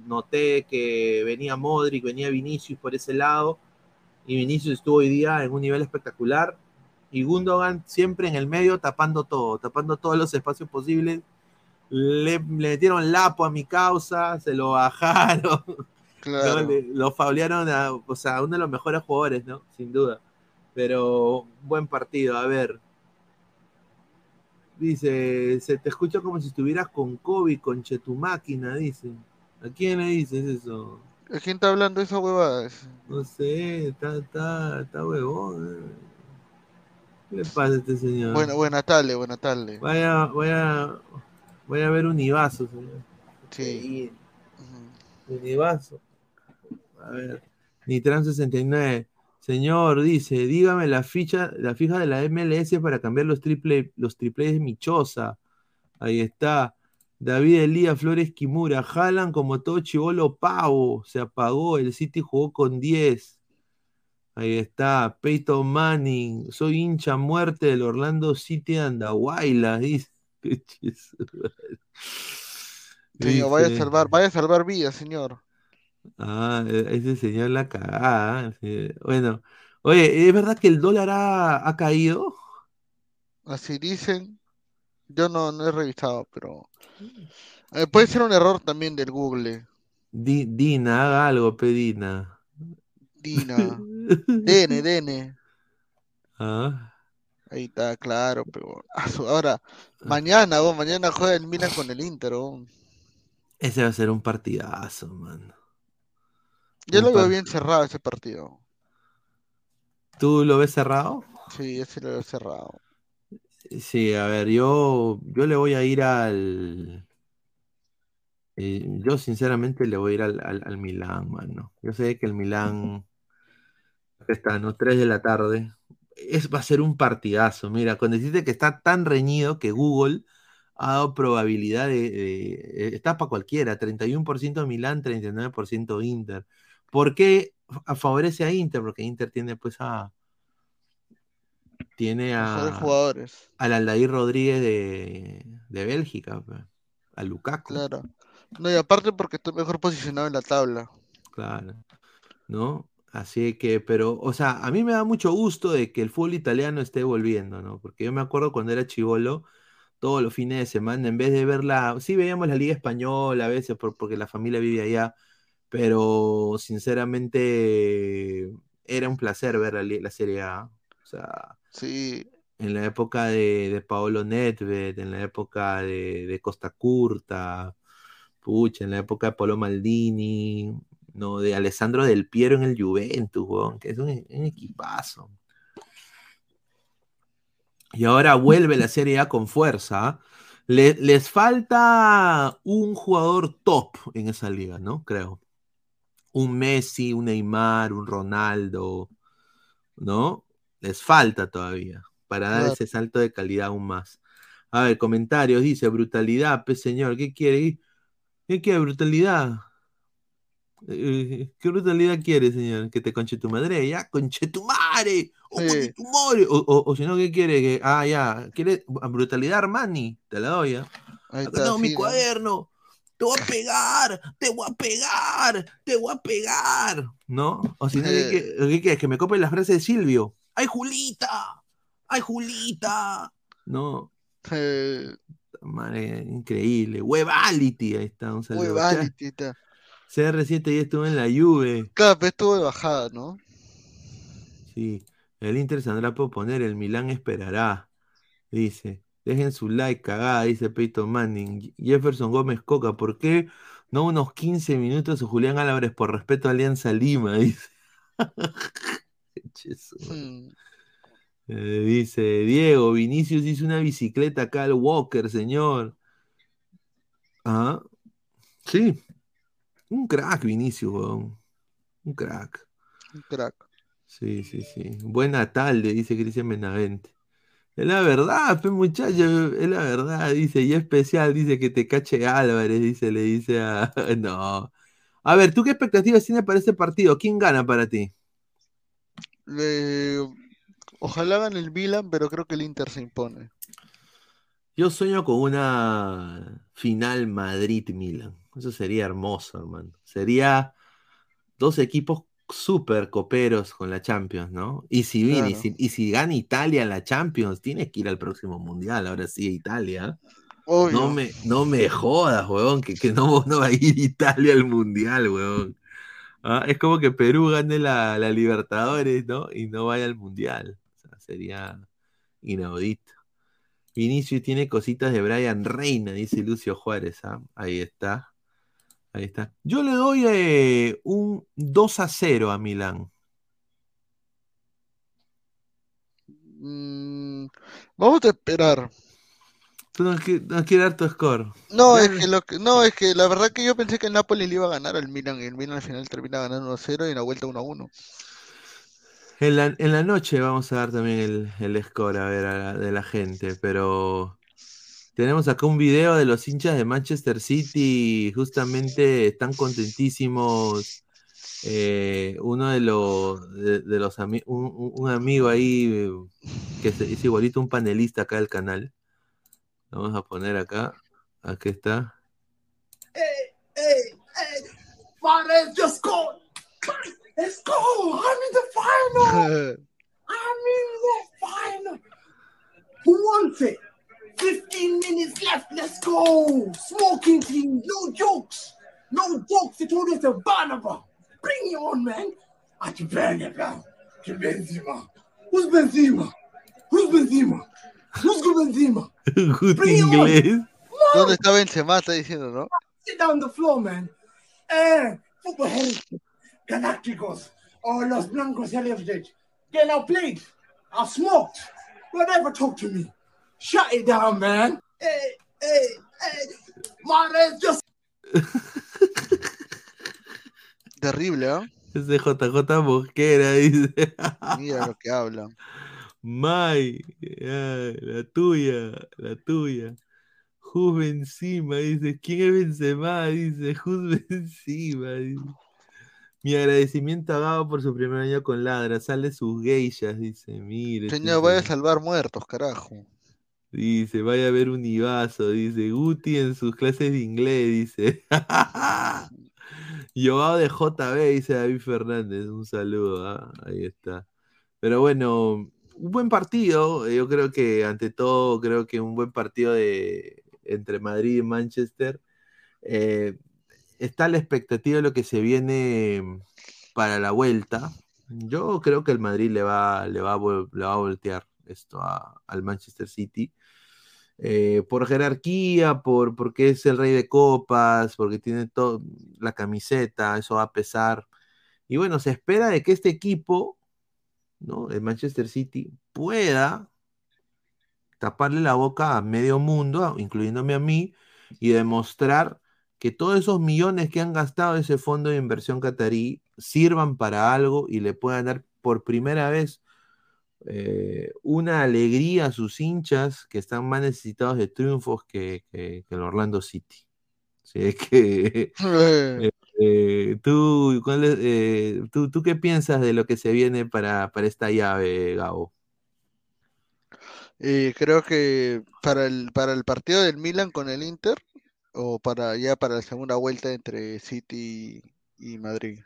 Noté que venía Modric, venía Vinicius por ese lado. Y Vinicius estuvo hoy día en un nivel espectacular. Y Gundogan siempre en el medio tapando todo, tapando todos los espacios posibles. Le, le metieron lapo a mi causa, se lo bajaron. Claro. ¿no? Le- lo faulearon a, o sea, uno de los mejores jugadores, ¿no? Sin duda. Pero buen partido, a ver. Dice, se te escucha como si estuvieras con COVID, con tu máquina, dice. ¿A quién le dices eso? ¿A quién está hablando esa huevada? No sé, está, está, está huevón. eh. ¿Qué le pasa a este señor? Buena, buena tarde, buena tarde. Vaya, vaya, voy a ver un Ibazo, señor. Sí. Univaso. A ver. Nitran 69. Señor, dice, dígame la ficha, la fija de la MLS para cambiar los triple, los triples de Michosa. Ahí está. David Elías Flores Kimura. Jalan como todo chivolo pavo. Se apagó. El City jugó con 10. Ahí está. Peyton Manning. Soy hincha muerte del Orlando City Andahuayla. Dice. Señor, vaya a salvar, vaya a salvar vidas, señor. Ah, e- ese señor la cagada. sí. Bueno, oye, ¿es verdad que el dólar ha, ha caído? Así dicen. Yo no, no he revisado, pero eh, puede ser un error también del Google. Di- Dina, haga algo, pedina. Dina. Dene, Dene. Ah, Ahí está, claro, pero ah, ahora, mañana, vos, mañana juega el Milan con el Inter, vos. ese va a ser un partidazo, man. Yo Un lo veo bien cerrado ese partido. ¿Tú lo ves cerrado? Sí, ese lo veo cerrado. Sí, a ver, yo, yo le voy a ir al... eh, yo sinceramente le voy a ir al, al, al Milán, mano. Yo sé que el Milán... Acá está, ¿no? 3 de la tarde. Es, va a ser un partidazo. Mira, cuando deciste que está tan reñido que Google ha dado probabilidad de... de- eh, está para cualquiera, 31% Milán, 39% Inter. ¿Por qué fa- favorece a Inter? Porque Inter tiene pues a... Tiene a, jugadores. al Aldair Rodríguez de, de Bélgica, a Lukaku, Claro. No, y aparte porque está mejor posicionado en la tabla. claro, ¿no? Así que, pero, o sea, a mí me da mucho gusto de que el fútbol italiano esté volviendo, ¿no? Porque yo me acuerdo cuando era chivolo, todos los fines de semana, en vez de verla, sí veíamos la Liga Española a veces por- porque la familia vive allá, pero sinceramente era un placer ver la, la Serie A. Sea, Sí, en la época de, de Paolo Nedved, en la época de, de Costa Curta, pucha, en la época de Paolo Maldini, no, de Alessandro Del Piero en el Juventus, weón, que es un, un equipazo. Y ahora vuelve la Serie A con fuerza. Le- les falta un jugador top en esa liga, ¿no? Creo. Un Messi, un Neymar, un Ronaldo, ¿no? Les falta todavía para dar ese salto de calidad aún más. A ver, comentarios, dice, brutalidad, pues señor, ¿qué quiere? ¿Qué quiere, brutalidad? Eh, ¿Qué brutalidad quiere, señor? Que te conche tu madre, ya, conche tu madre, o Sí. conche tu madre, o, o- o si no, ¿qué quiere? Que, ah, ya, ¿quiere brutalidad Armani? Te la doy, ¿ya? Ahí está, tengo mi sí, ¿no? cuaderno. Te voy a pegar, te voy a pegar, te voy a pegar. ¿No? O si no, ¿qué, Eh. qué-? Que me copie las frases de Silvio. ¡Ay, Julita! ¡Ay, Julita! No, Eh, madre, increíble. Webality, ahí está, un saludo. Huevality, está. CR7 ya estuvo en la Juve. Claro, pero estuvo de bajada, ¿no? Sí, el Inter saldrá por poner, el Milán esperará. Dice, dejen su like, cagada, dice Peyton Manning. Jefferson Gómez Coca, ¿por qué no unos 15 minutos o Julián Álvarez por respeto a Alianza Lima? Dice. Hmm. Eh, dice Diego, Vinicius hizo una bicicleta acá al Walker, señor. Ah, sí, un crack, Vinicius, weón. Un crack. Un crack. Sí, sí, sí. Buena tarde, dice Cristian Benavente. Es la verdad, pues muchacho, es la verdad, dice, y especial, dice que te cache Álvarez, dice, le dice a... No. A ver, ¿tú qué expectativas tienes para este partido? ¿Quién gana para ti? Le- Ojalá gane el Milan, pero creo que el Inter se impone. Yo sueño con una final Madrid-Milan. Eso sería hermoso, hermano. Sería dos equipos súper coperos con la Champions, ¿no? Y si viene, y Claro. si, y si gana Italia la Champions, tienes que ir al próximo Mundial. Ahora sí, Italia. Obvio. No me, no me jodas, huevón, que, que no, no va a ir Italia al Mundial, huevón. Ah, es como que Perú gane la, la Libertadores, ¿no? Y no vaya al Mundial. Sería inaudito. Vinicius tiene cositas de Brian Reina, dice Lucio Juárez. ¿ah? Ahí está. Ahí está. Yo le doy eh, un 2 a 0 a Milán. Mm, vamos a esperar. Tú no, qui- no quieres dar tu score. No, es que lo que, no, es que la verdad que yo pensé que el Napoli le iba a ganar al Milan y el Milan al final termina ganando 1-0 y en la vuelta 1-1. En la, en la noche vamos a dar también el, el score a ver a la- de la gente, pero tenemos acá un video de los hinchas de Manchester City, justamente están contentísimos. eh, uno de los, de, de los ami- un, un- amigo ahí eh, que se- es igualito un panelista acá del canal. Vamos a poner acá. Aquí está. Hey, hey, hey, Mares just scored. Let's go. I'm in the final. I'm in the final. Who wants it? 15 minutes left. Let's go. Smoking team. No jokes. No jokes. They told us to Barnaba. Bring it on, man. I can burn it, man. To Benzema. Who's Benzema? Who's Benzema? Who's good Benzema? Good inglés. ¿Dónde está Benzema? Está diciendo, ¿no? Sit down the floor, man. Eh, football heritage. Galacticos. Oh, Los Blancos heritage. Get now played. I smoked. Don't ever talk to me. Shut it down, man. Hey, hey, hey. Mares just Terrible, ¿ah? Es de JJ Mosquera, dice. Mira lo que hablan. Mai, ah, la tuya, la tuya. Jus Benzema, dice. ¿Quién es Benzema? Dice. Jus Benzema, dice. Mi agradecimiento a Gabo por su primer año con Ladra. Sale sus geishas, dice. Mire. Señor, vaya a salvar muertos, carajo. Dice, vaya a ver un Ibazo, dice. Guti en sus clases de inglés, dice. Joao de JB, dice David Fernández. Un saludo, ah, Ahí está. Pero bueno, un buen partido. eh, Yo creo que, ante todo, creo que un buen partido de, entre Madrid y Manchester. Eh, está la expectativa de lo que se viene para la vuelta. Yo creo que el Madrid le va, le va, le va a voltear esto al Manchester City. Eh, por jerarquía, por, porque es el rey de copas, porque tiene toda la camiseta, eso va a pesar. Y bueno, se espera de que este equipo, ¿no? El Manchester City, pueda taparle la boca a medio mundo, incluyéndome a mí, y demostrar que todos esos millones que han gastado ese fondo de inversión catarí sirvan para algo y le puedan dar por primera vez eh, una alegría a sus hinchas que están más necesitados de triunfos que, que- que el Orlando City. Así es que, eh, eh, ¿tú, cuál es- eh, tú, tú qué piensas de lo que se viene para, para esta llave, Gabo? Eh, creo que para el, para el partido del Milan con el Inter, o para ya para la segunda vuelta entre City y Madrid.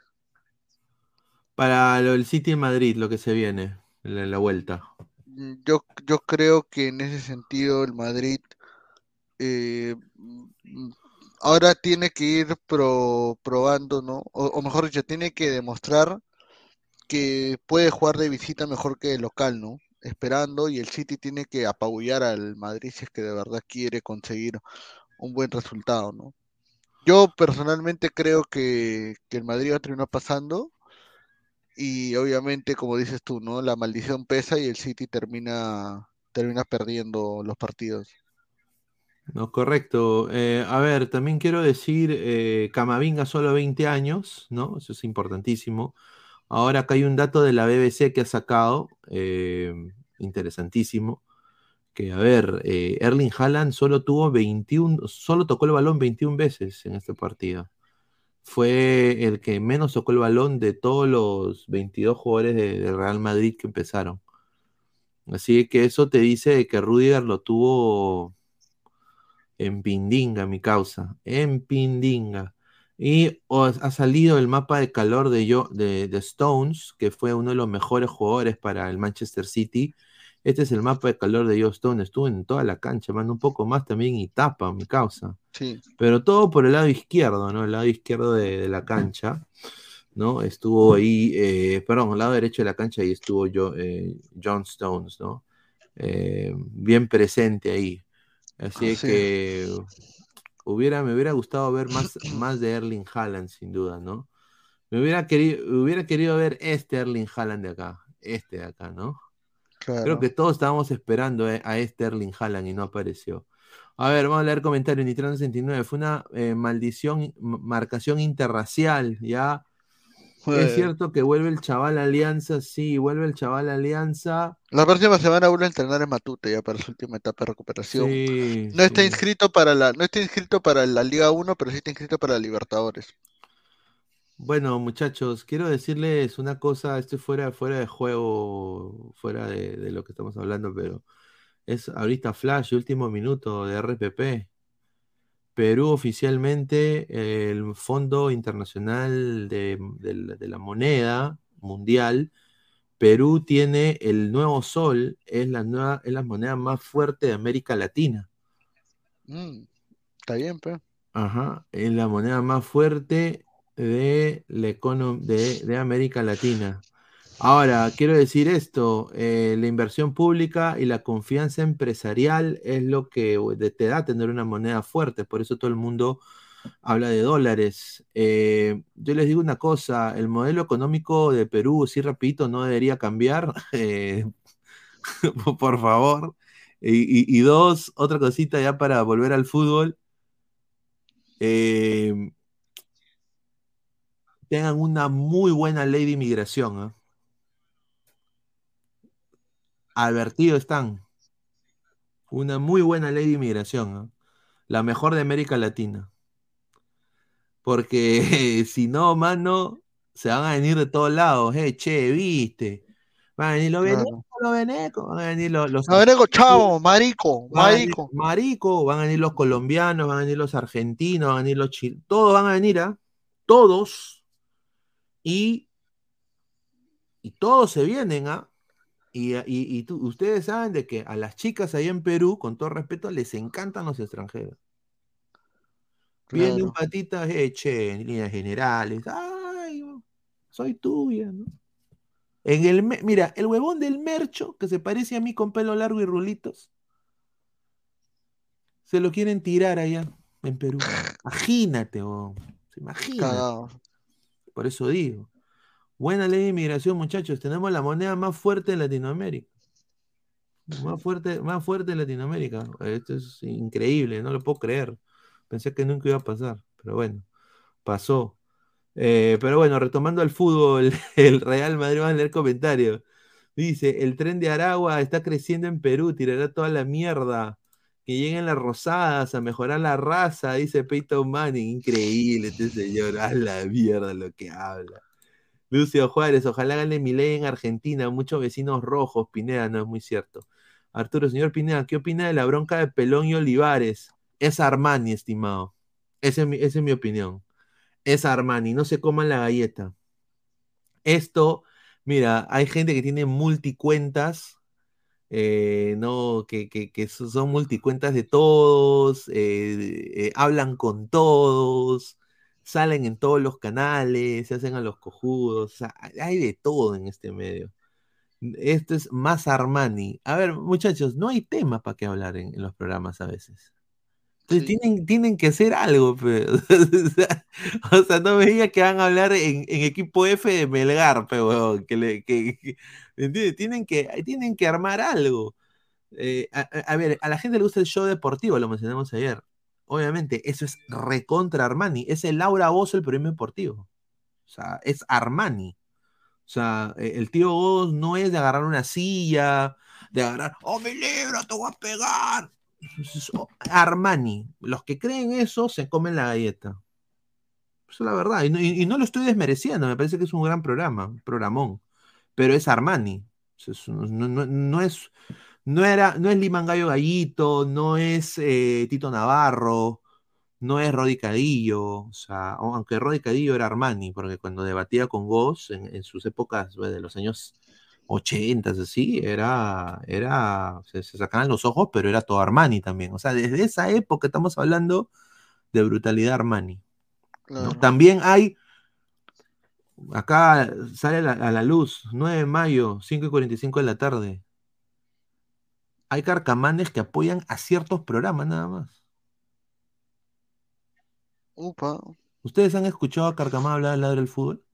Para lo del City en Madrid, lo que se viene, la, la vuelta. Mm, Yo, yo creo que en ese sentido el Madrid eh, ahora tiene que ir pro- probando, ¿no? O, mejor dicho, tiene que demostrar que puede jugar de visita mejor que de local, ¿no? Esperando y el City tiene que apabullar al Madrid si es que de verdad quiere conseguir un buen resultado, ¿no? Yo personalmente creo que, que el Madrid va a terminar pasando y obviamente, como dices tú, ¿no? La maldición pesa y el City termina, termina perdiendo los partidos. No, correcto. Eh, a ver, también quiero decir, eh, Camavinga solo 20 años, ¿no? Eso es importantísimo. Ahora acá hay un dato de la BBC que ha sacado, eh, interesantísimo, que a ver, Erling Haaland solo tuvo 21, solo tocó el balón 21 veces en este partido. Fue el que menos tocó el balón de todos los 22 jugadores de, de Real Madrid que empezaron. Así que eso te dice que Rudiger lo tuvo en Pindinga, mi causa. En Pindinga. Y ha salido el mapa de calor de, yo, de, de Stones, que fue uno de los mejores jugadores para el Manchester City. Este es el mapa de calor de Joe Stone. Estuvo en toda la cancha, mando un poco más también y tapa, mi causa. Sí. Pero todo por el lado izquierdo, ¿no? El lado izquierdo de, de la cancha, ¿no? Estuvo ahí, eh, perdón, el lado derecho de la cancha y estuvo yo, eh, John Stones, ¿no? Eh, bien presente ahí. Así es Sí. que hubiera, me hubiera gustado ver más, más de Erling Haaland, sin duda, ¿no? Me hubiera querido, hubiera querido ver este Erling Haaland de acá, este de acá, ¿no? Creo que todos estábamos esperando eh, a este Erling Haaland y no apareció. A ver, vamos a leer comentarios. Nitrano 69 fue una eh, maldición, marcación interracial, ¿ya? Es Eh, cierto que vuelve el chaval Alianza, sí, vuelve el chaval Alianza. La próxima semana vuelve a entrenar en Matute ya para su última etapa de recuperación. Sí, No está sí. inscrito para la, no está inscrito para la Liga 1, pero sí está inscrito para la Libertadores. Bueno, muchachos, quiero decirles una cosa, esto es fuera, fuera de juego, fuera de, de lo que estamos hablando, pero es ahorita flash, último minuto de RPP. Perú oficialmente, el Fondo Internacional de, de la- de la Moneda Mundial, Perú tiene el nuevo sol, es la nueva, es la moneda más fuerte de América Latina. Mm, está bien, pues. Ajá, es la moneda más fuerte de, la de, de América Latina. Ahora, quiero decir esto, eh, la inversión pública y la confianza empresarial es lo que de- te da tener una moneda fuerte, por eso todo el mundo habla de dólares. Eh, yo les digo una cosa, el modelo económico de Perú, sí, rapidito, no debería cambiar, eh, por favor. Y, dos, otra cosita ya para volver al fútbol. eh, tengan una muy buena ley de inmigración. Advertido están. Una muy buena ley de inmigración. La mejor de América Latina. Porque si no, mano, se van a venir de todos lados. Eh, che, viste. Van a venir los Claro. venecos, los venecos. Van a venir los, ego, chavo, marico, Van marico. marico, van a venir los colombianos, van a venir los argentinos, van a venir los chilenos, todos van a venir, ¿ah? Todos. Y, y todos se vienen, ¿ah? Y, y- y tú- ustedes saben de que a las chicas ahí en Perú, con todo respeto, les encantan los extranjeros. Viene un Claro. patita, eh, che, en líneas generales, ay, soy tuya, ¿no? En el, mira, el huevón del mercho, que se parece a mí con pelo largo y rulitos, se lo quieren tirar allá en Perú. Imagínate, huevón. Imagínate. Cagado. Por eso digo. Buena ley de inmigración, muchachos. Tenemos la moneda más fuerte de Latinoamérica. Más fuerte, más fuerte en Latinoamérica. Esto es increíble, no lo puedo creer. Pensé que nunca iba a pasar, pero bueno, pasó. Eh, pero bueno, retomando al fútbol, el Real Madrid, va a leer comentarios. Dice, el tren de Aragua está creciendo en Perú, tirará toda la mierda. Que lleguen las rosadas a mejorar la raza, dice Peyton Manning. Increíble este señor, a la mierda lo que habla. Lucio Juárez, ojalá gane mi ley en Argentina, muchos vecinos rojos, Pineda, no es muy cierto. Arturo, señor Pineda, ¿qué opina de la bronca de Pelón y Olivares? Es Armani, estimado. Esa es mi, es opinión. Es Armani, no se coman la galleta. Esto, mira, hay gente que tiene multicuentas, eh, no, que, que- que so- son multicuentas de todos, eh, eh, hablan con todos, salen en todos los canales, se hacen a los cojudos, o sea, hay de todo en este medio. Esto es más Armani. A ver, muchachos, no hay tema para qué hablar en, en los programas a veces. Entonces Sí. tienen, tienen que hacer algo, pe. O sea, o sea, no me digas que van a hablar en, en equipo F de Melgar, pe, huevón, que le, que, que- ¿entiendes? Tienen que, tienen que armar algo. Eh, a- a ver, a la gente le gusta el show deportivo, lo mencionamos ayer. Obviamente, eso es recontra Armani. Es el Laura Bozo, el premio deportivo. O sea, es Armani. O sea, eh, el tío Goz no es de agarrar una silla, de agarrar, oh, mi libro, te voy a pegar. Oh, Armani. Los que creen eso se comen la galleta. Eso es la verdad. Y no, lo estoy desmereciendo, me parece que es un gran programa, programón. Pero es Armani. No, no- no es, no era, no es Liman Gallo Gallito, no es eh, Tito Navarro, no es Rodi Cadillo, o sea, aunque Rodi Cadillo era Armani, porque cuando debatía con Goss en, en sus épocas pues, de los años 80, así, era, era, se, se sacaban los ojos, pero era todo Armani también. O sea, desde esa época estamos hablando de brutalidad Armani. También hay, acá sale a la, a la luz, 9 de mayo, 5 y 45 de la tarde. Hay carcamanes que apoyan a ciertos programas nada más. Upa, ¿Ustedes han escuchado a Carcamán hablar del ladro del fútbol?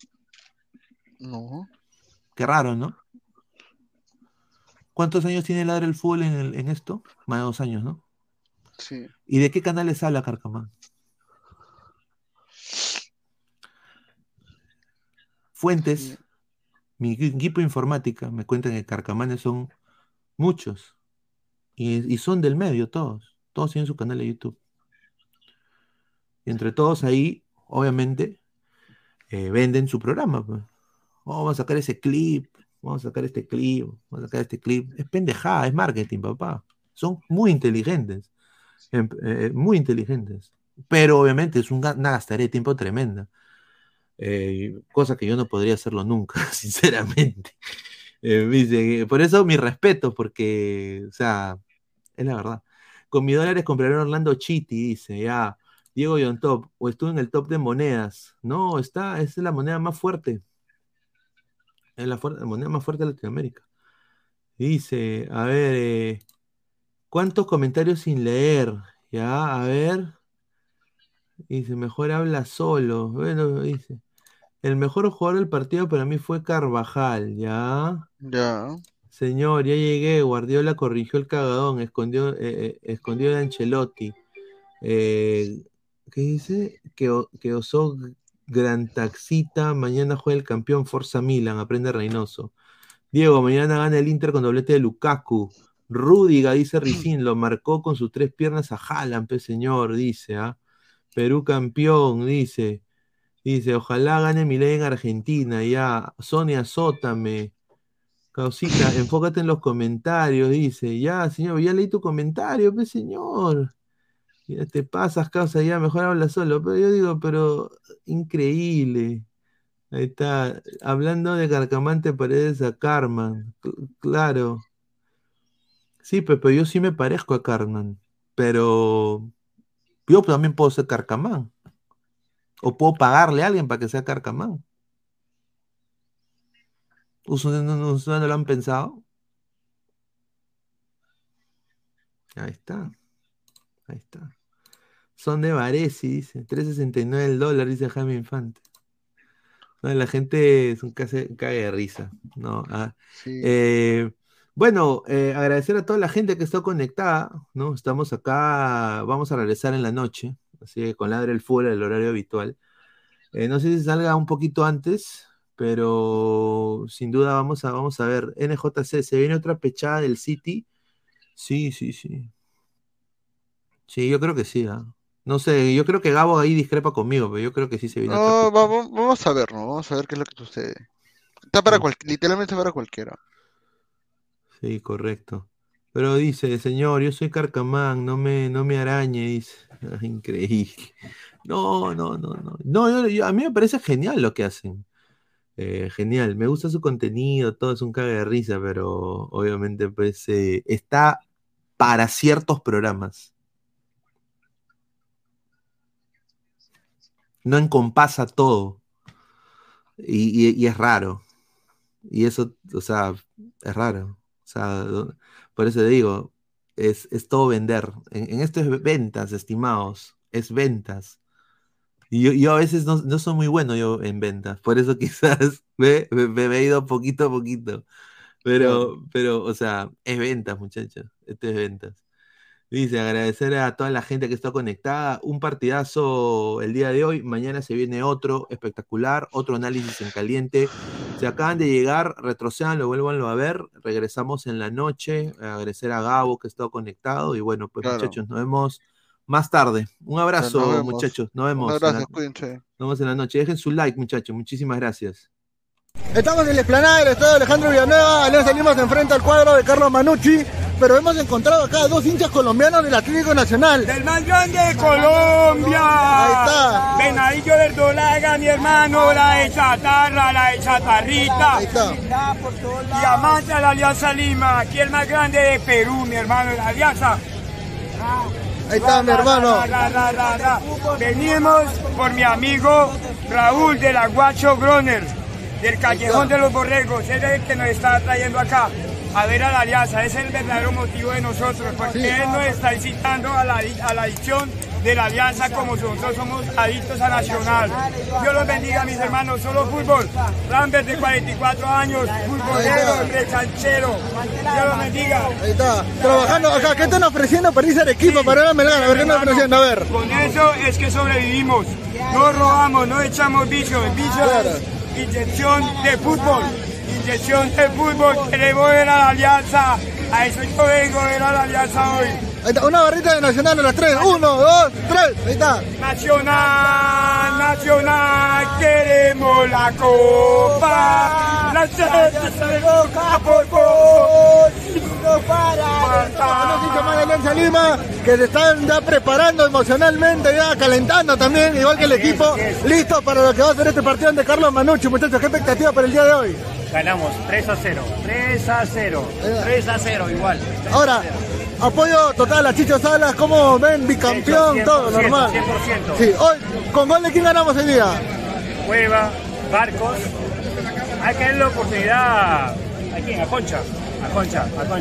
no. Qué raro, ¿no? ¿Cuántos años tiene del fútbol en, el- en esto? Más de dos años, ¿no? Sí. ¿Y de qué canales habla Carcamán? Fuentes, mi equi- equipo informática me cuentan que Carcamanes son muchos. Y, son del medio todos. Todos tienen su canal de YouTube. Y entre todos ahí, obviamente, eh, venden su programa. pues. Oh, vamos a sacar ese clip, vamos a sacar este clip, vamos a sacar este clip. Es pendejada, es marketing, papá. Son muy inteligentes, em- eh, muy inteligentes. Pero obviamente es una gastaría de tiempo tremenda. Eh, cosa que yo no podría hacerlo nunca, sinceramente. Eh, por eso mi respeto, porque, o sea, es la verdad. Con mis dólares compraré Orlando Chiti, dice, ya. Diego Yon Top, o estuvo en el top de monedas. No, está, es la moneda más fuerte. Es la moneda más fuerte de Latinoamérica. Dice, a ver, eh, ¿cuántos comentarios sin leer? Ya, a ver. Dice, mejor habla solo. Bueno, dice. El mejor jugador del partido para mí fue Carvajal, ¿ya? Ya. Señor, ya llegué. Guardiola corrigió el cagadón, escondió, eh, eh, escondió de Ancelotti. Eh, ¿qué dice? Que, que osó Gran Taxita. Mañana juega el campeón Forza Milan. Aprende Reynoso. Diego, mañana gana el Inter con doblete de Lukaku. Rúdiga, dice Ricín, lo marcó con sus tres piernas a Haaland, señor, dice, ¿ah? Perú campeón, dice. Dice, ojalá gane Milei en Argentina, ya. Sonia, azótame. Causita, enfócate en los comentarios, dice. Ya, señor, ya leí tu comentario, pe señor. Te pasas, causa, ya, mejor habla solo. Pero yo digo, pero increíble. Ahí está, hablando de Carcamante Paredes a Carman, cl- claro. Sí, pe- pero yo sí me parezco a Carman, pero yo también puedo ser Carcamán. O puedo pagarle a alguien para que sea Carcamán. ¿Ustedes no, no- ustedes no lo han pensado? Ahí está, ahí está. Son de Varesi, dice. 3.69 el dólar, dice Jaime Infante. No, la gente es un case- cague de risa. No, ah, Sí. eh, Bueno, eh, agradecer a toda la gente que está conectada, ¿no? Estamos acá, vamos a regresar en la noche, así que con Ladre el Fútbol, el horario habitual. Eh, no sé si salga un poquito antes, pero sin duda vamos a, vamos a ver. NJC, ¿se viene otra pechada del City? Sí, sí, sí. Sí, yo creo que sí. ¿ah? No sé, yo creo que Gabo ahí discrepa conmigo, pero yo creo que sí se viene otra No, vamos, vamos a ver, ¿no? Vamos a ver qué es lo que sucede. Está para cual- literalmente para cualquiera. Sí, correcto. Pero dice, señor, yo soy Carcamán, no me, no me arañe, dice. Increíble. No, no, no, no. No, yo- yo- a mí me parece genial lo que hacen. Eh, genial, me gusta su contenido, todo es un cague de risa, pero obviamente pues eh, está para ciertos programas. No encompasa todo. Y, es raro. Y eso, o sea, es raro. O sea, por eso digo, es, es todo vender. En, en esto es ventas, estimados. Es ventas. Y yo, yo a veces no, no soy muy bueno yo en ventas. Por eso quizás me, me, me he ido poquito a poquito. Pero, pero, o sea, es ventas, muchachos. Esto es ventas. Dice, agradecer a toda la gente que está conectada. Un partidazo el día de hoy. Mañana se viene otro espectacular, otro análisis en caliente. Se acaban de llegar, retrocedanlo, vuélvanlo a ver. Regresamos en la noche. Agradecer a Gabo que está conectado. Y bueno, pues Claro. muchachos, nos vemos más tarde. Un abrazo, Nos muchachos. Nos vemos. Un abrazo, cuídense. nos vemos en la noche. Dejen su like, muchachos. Muchísimas gracias. Estamos en la explanada del Estadio Alejandro Villanueva, Alianza Lima se enfrenta al cuadro de Carlos Manucci, pero hemos encontrado acá dos hinchas colombianos del Atlético Nacional. Del más grande de Colombia. Ahí está. Venadillo del Dolaga, mi hermano, la de Chatarra, la de Chatarrita. Ahí está. Diamante de la Alianza Lima, aquí el más grande de Perú, mi hermano, la Alianza. Ahí está mi hermano. Venimos por mi amigo Raúl de la Guacho Groner, del Callejón de los Borregos. Él es el que nos está trayendo acá a ver a la Alianza. Ese es el verdadero motivo de nosotros, porque él nos está incitando a la, a la adicción de la Alianza como nosotros somos adictos a Nacional. Dios los bendiga, mis hermanos. Solo fútbol. Rambert de 44 años, futbolero, rechanchero. Dios los bendiga. Ahí está. Trabajando acá. ¿Qué están ofreciendo para irse al equipo? Para ir a Melgar. A ver qué están ofreciendo. A ver. Con eso es que sobrevivimos. No robamos, no echamos. El vicio es inyección de fútbol. Inyección de fútbol. Queremos ver a la alianza. A eso yo vengo a ver a la alianza hoy. Ahí está. Una barrita de Nacional a las tres. Uno, dos, tres. Ahí está. Nacional, nacional, queremos la copa. La gente se loca por y no para de Los más de Alianza Lima que se están ya preparando emocionalmente, ya calentando también, igual que el equipo, listo para lo que va a ser este partido ante Carlos Manucci. Muchachos, ¿qué expectativa para el día de hoy? Ganamos 3 a 0. 3 a 0. 3 a 0 igual. Ahora, apoyo total a Chicho Salas, como ven, bicampeón, Hecho, todo 100%, normal. 100%. Sí, hoy, ¿con gol de quién ganamos el día? Cueva, Barcos. Hay que darle la oportunidad a quién, a Concha. A Concha, a Concha.